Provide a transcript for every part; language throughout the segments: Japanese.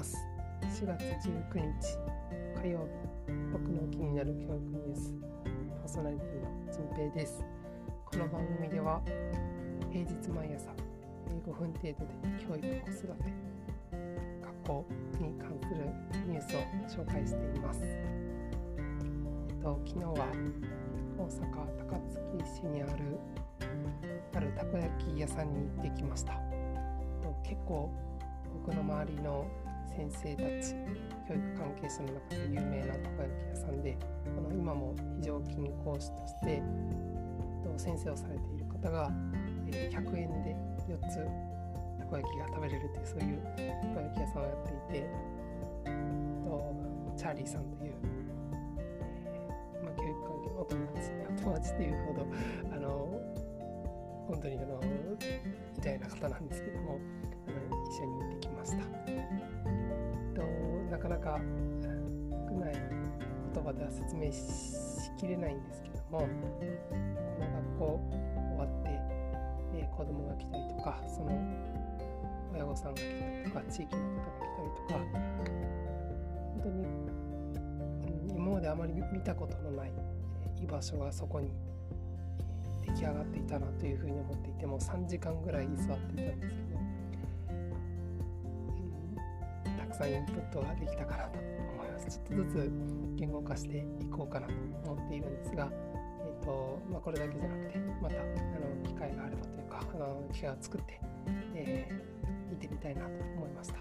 ます。4月19日火曜日。僕の気になる教育ニュースパーソナリティのじんぺいです。この番組では平日毎朝5分程度で教育子育て学校に関するニュースを紹介しています。えっと昨日は大阪高槻市にあるあるたこ焼き屋さんに行ってきました。結構僕の周りの先生たち教育関係者の中で有名なたこ焼き屋さんでこの今も非常勤講師として先生をされている方が100円で4つたこ焼きが食べれるというそういうたこ焼き屋さんをやっていてとチャーリーさんという、まあ、教育関係のお友達お友達っていうほどあの本当にあの偉大な方なんですけども一緒に行ってきました。なかなか少ない言葉では説明しきれないんですけどもこの学校終わって、えー、子供が来たりとかその親御さんが来たりとか地域の方が来たりとか本当に、うん、今まであまり見たことのない、居場所がそこに出来上がっていたなというふうに思っていてもう3時間ぐらい居座っていたんですけどさんインプットができたかなと思います。ちょっとずつ言語化していこうかなと思っているんですが、えーとまあ、これだけじゃなくてまたあの機会があればというかあの機会を作って、えー、見てみたいなと思いました。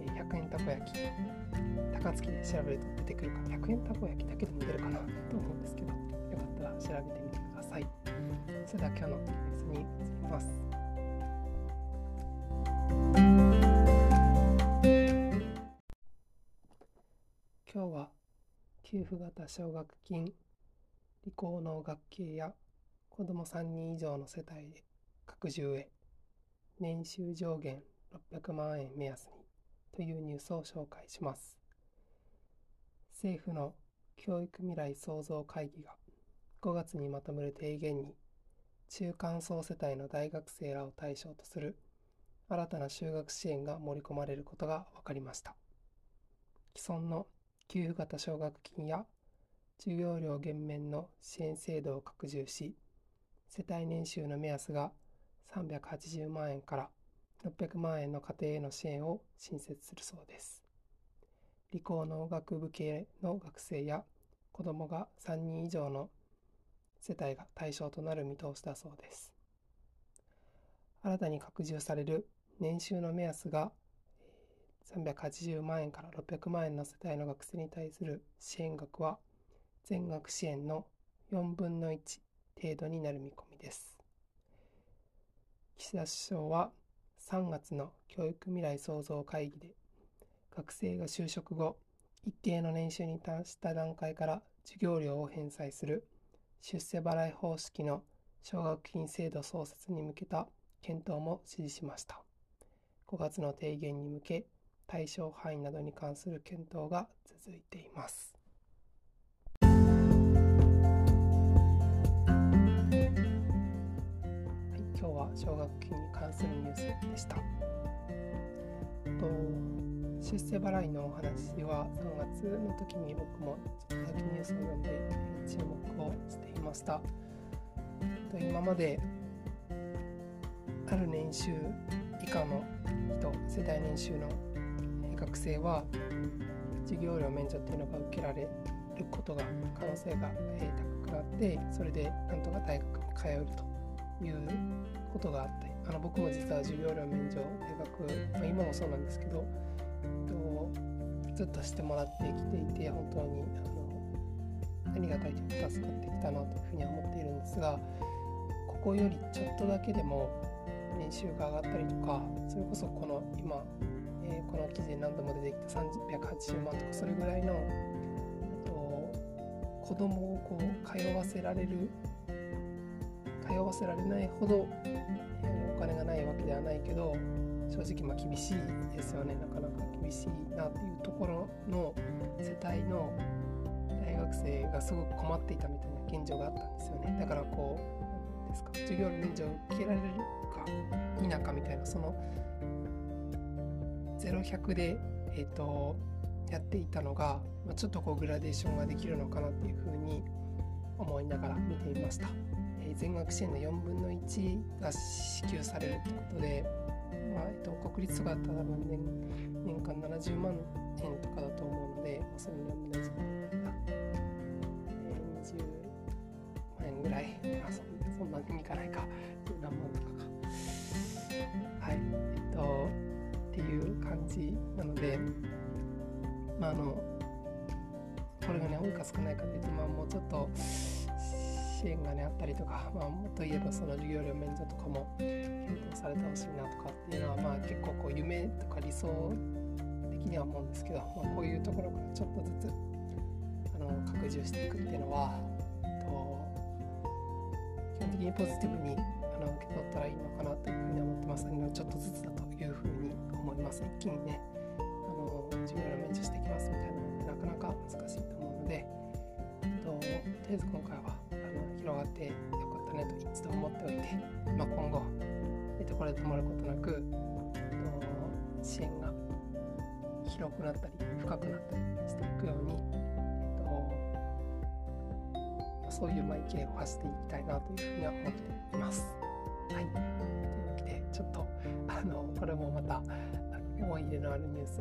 えー、100円たこ焼き高槻で調べると出てくるか100円たこ焼きだけでも出るかなと思うんですけどよかったら調べてみてください。それでは今日のニュースに移ります。今日は給付型奨学金理工農学系や子ども3人以上の世帯で拡充へ年収上限600万円目安にというニュースを紹介します。政府の教育未来創造会議が5月にまとめる提言に中間層世帯の大学生らを対象とする新たな就学支援が盛り込まれることが分かりました。既存の給付型奨学金や授業料減免の支援制度を拡充し、世帯年収の目安が380万円から600万円の家庭への支援を新設するそうです。理工農学部系の学生や子どもが3人以上の世帯が対象となる見通しだそうです。新たに拡充される年収の目安が380万円から600万円の世帯の学生に対する支援額は全額支援の4分の1程度になる見込みです。岸田首相は3月の教育未来創造会議で学生が就職後一定の年収に達した段階から授業料を返済する出世払い方式の奨学金制度創設に向けた検討も指示しました。5月の提言に向け対象範囲などに関する検討が続いています。はい、今日は奨学金に関するニュースでした。と出世払いのお話は3月の時に僕もちょっとだけニュースを読んで注目をしていました。と今まである年収以下の人世帯年収の学生は授業料免除っていうのが受けられることが可能性が高くなってそれでなんとか大学に通えるということがあってあの僕も実は授業料免除大学、まあ、今もそうなんですけどえっとずっとしてもらってきていて本当にあのありがたいと助かってきたなというふうには思っているんですがここよりちょっとだけでも年収が上がったりとかそれこそこの今ー、この記事に何度も出てきた380万とかそれぐらいの、えっと、子供をこう通わせられる通わせられないほど、え、お金がないわけではないけど正直まあ厳しいですよね。なかなか厳しいなっていうところの世帯の大学生がすごく困っていたみたいな現状があったんですよね。だからこうですか授業の免除を受けられるか否かみたいなその0100で、えーと、やっていたのが、まあ、ちょっとこうグラデーションができるのかなっていうふうに思いながら見ていました。えー、全額支援の4分の1が支給されるってことで、まあえーと、国立とかだったら多分年年間70万円とかだと思うので、まあ、その4分の1が、えー、20万円ぐらい、まあ、そんなにいかないか感じなのでまああのこれがね多いか少ないかというとまあもうちょっと支援がねあったりとか、まあ、もっと言えばその授業料免除とかも検討されてほしいなとかっていうのはまあ結構こう夢とか理想的には思うんですけど、まあ、こういうところからちょっとずつあの拡充していくっていうのはと基本的にポジティブにあの受け取ったらいいのかなというふうに思ってますのでちょっとずつだというふうに思います。一気にねあの授業料免除していきますみたいなのってなかなか難しいと思うのでととりあえず今回はあの広がってよかったねと一度思っておいて、まあ、今後、えっと、これで止まることなく、えっと、支援が広くなったり深くなったりしていくように、そういうまあ意見を発していきたいなというふうには思っています。はい、というわけでちょっとあのこれもまた思い入れのあるニュース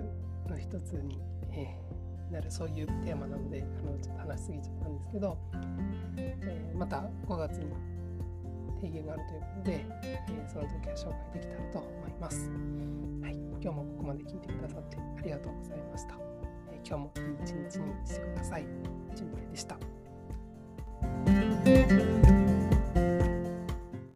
の一つに、えーなるそういうテーマなのであのちょっと話しすぎちゃったんですけど、えー、また5月に提言があるということで、えー、その時は紹介できたらと思います。はい、今日もここまで聞いてくださってありがとうございました。えー、今日もいい一日にしてください。純平でした。